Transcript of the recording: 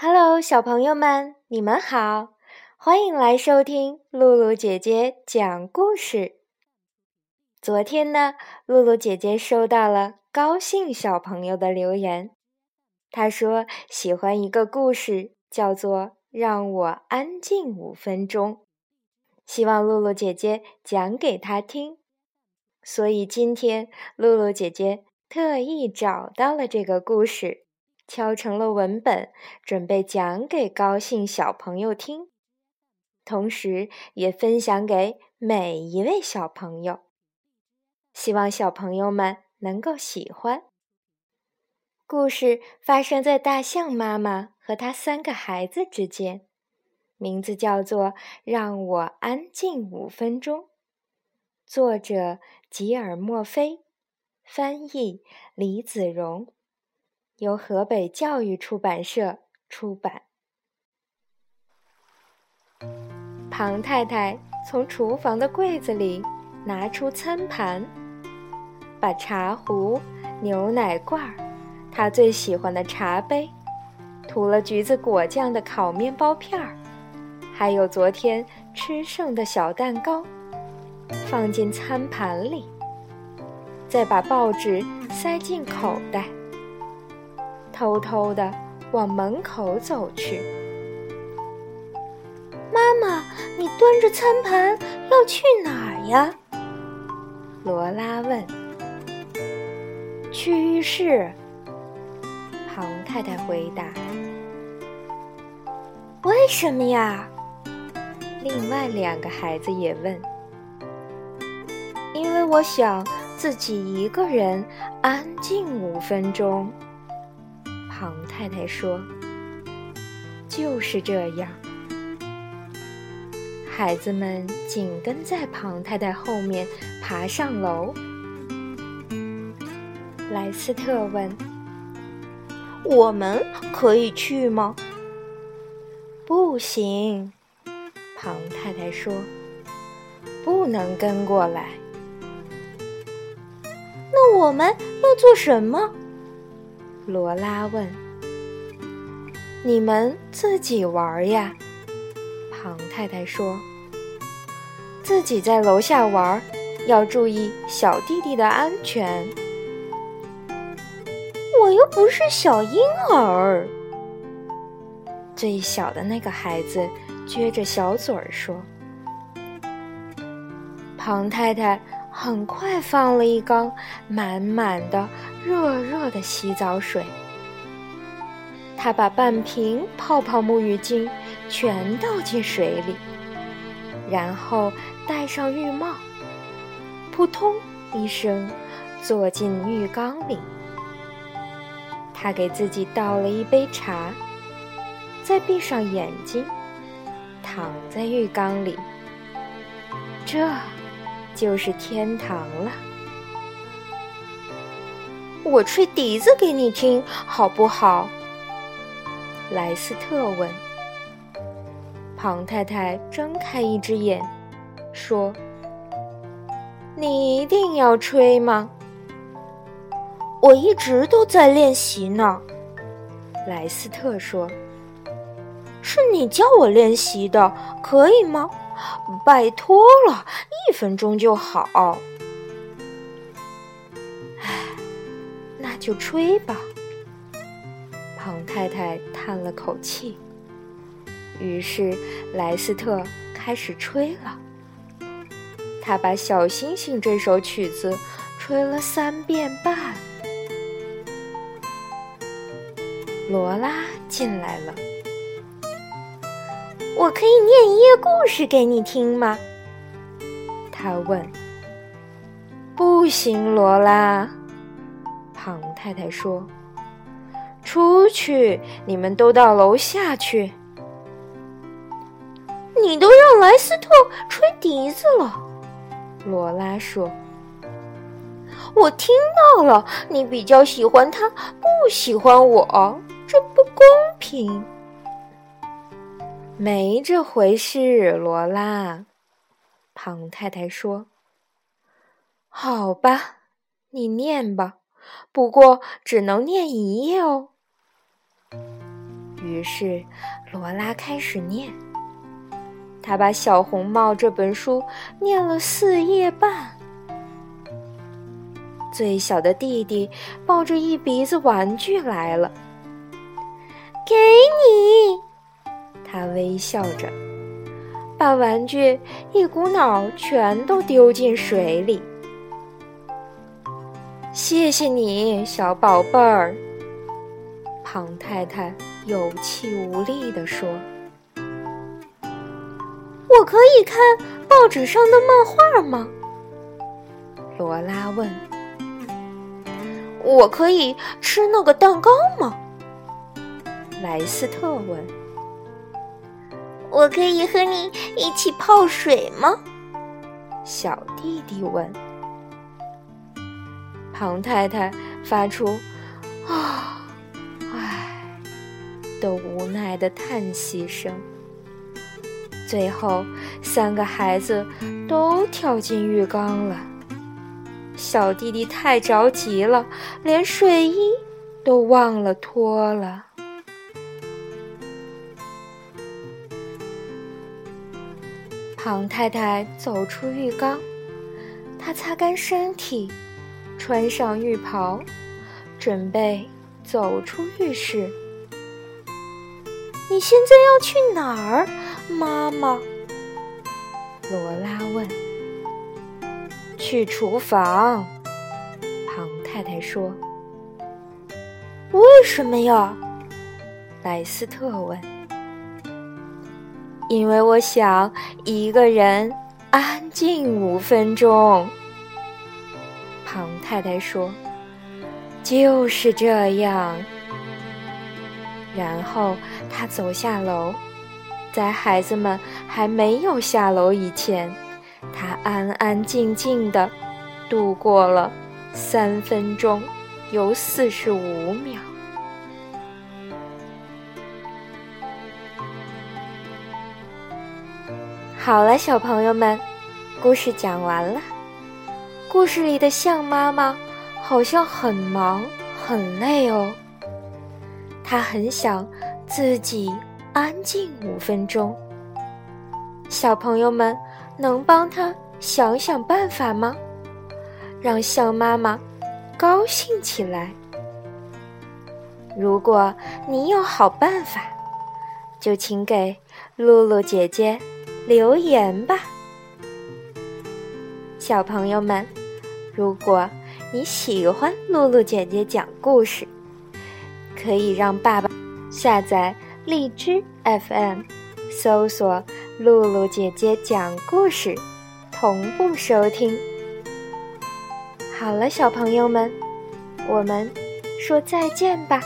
Hello，小朋友们，你们好，欢迎来收听露露姐姐讲故事。昨天呢，露露姐姐收到了高兴小朋友的留言，他说喜欢一个故事，叫做《让我安静五分钟》，希望露露姐姐讲给他听。所以今天露露姐姐特意找到了这个故事。敲成了文本，准备讲给高兴小朋友听，同时也分享给每一位小朋友。希望小朋友们能够喜欢。故事发生在大象妈妈和她三个孩子之间，名字叫做《让我安静五分钟》，作者吉尔莫菲，翻译李子荣。由河北教育出版社出版。庞太太从厨房的柜子里拿出餐盘，把茶壶、牛奶罐儿、她最喜欢的茶杯、涂了橘子果酱的烤面包片儿，还有昨天吃剩的小蛋糕，放进餐盘里，再把报纸塞进口袋。偷偷的往门口走去。妈妈，你端着餐盘要去哪儿呀？罗拉问。去浴室。庞太太回答。为什么呀？另外两个孩子也问。因为我想自己一个人安静五分钟。庞太太说：“就是这样。”孩子们紧跟在庞太太后面爬上楼。莱斯特问：“我们可以去吗？”“不行。”庞太太说：“不能跟过来。”“那我们要做什么？”罗拉问：“你们自己玩呀？”庞太太说：“自己在楼下玩，要注意小弟弟的安全。”我又不是小婴儿。最小的那个孩子撅着小嘴儿说：“庞太太。”很快放了一缸满满的热热的洗澡水，他把半瓶泡泡沐浴巾全倒进水里，然后戴上浴帽，扑通一声坐进浴缸里。他给自己倒了一杯茶，再闭上眼睛，躺在浴缸里。这。就是天堂了。我吹笛子给你听，好不好？莱斯特问。庞太太睁开一只眼，说：“你一定要吹吗？”我一直都在练习呢。莱斯特说：“是你教我练习的，可以吗？”拜托了，一分钟就好。唉，那就吹吧。庞太太叹了口气。于是莱斯特开始吹了。他把《小星星》这首曲子吹了三遍半。罗拉进来了。我可以念一页故事给你听吗？他问。不行，罗拉。庞太太说：“出去，你们都到楼下去。”你都让莱斯特吹笛子了，罗拉说。我听到了，你比较喜欢他，不喜欢我，这不公平。没这回事，罗拉。庞太太说：“好吧，你念吧，不过只能念一页哦。”于是，罗拉开始念。他把《小红帽》这本书念了四页半。最小的弟弟抱着一鼻子玩具来了，给你。他微笑着，把玩具一股脑全都丢进水里。谢谢你，小宝贝儿。庞太太有气无力地说：“我可以看报纸上的漫画吗？”罗拉问。“我可以吃那个蛋糕吗？”莱斯特问。“我可以和你一起泡水吗？”小弟弟问。庞太太发出“啊”。唉的无奈的叹息声。最后，三个孩子都跳进浴缸了。小弟弟太着急了，连睡衣都忘了脱了。庞太太走出浴缸，她擦干身体，穿上浴袍，准备走出浴室。你现在要去哪儿，妈妈？罗拉问。去厨房，庞太太说。为什么呀？莱斯特问。因为我想一个人安静五分钟。庞太太说。就是这样。然后他走下楼，在孩子们还没有下楼以前，他安安静静的度过了三分钟有四十五秒。好了，小朋友们，故事讲完了。故事里的象妈妈好像很忙很累哦。她很想自己安静五分钟。小朋友们能帮她想想办法吗？让象妈妈高兴起来。如果你有好办法，就请给露露姐姐留言吧。小朋友们，如果你喜欢露露姐姐讲故事。可以让爸爸下载荔枝 FM，搜索“露露姐姐讲故事”，同步收听。好了，小朋友们，我们说再见吧。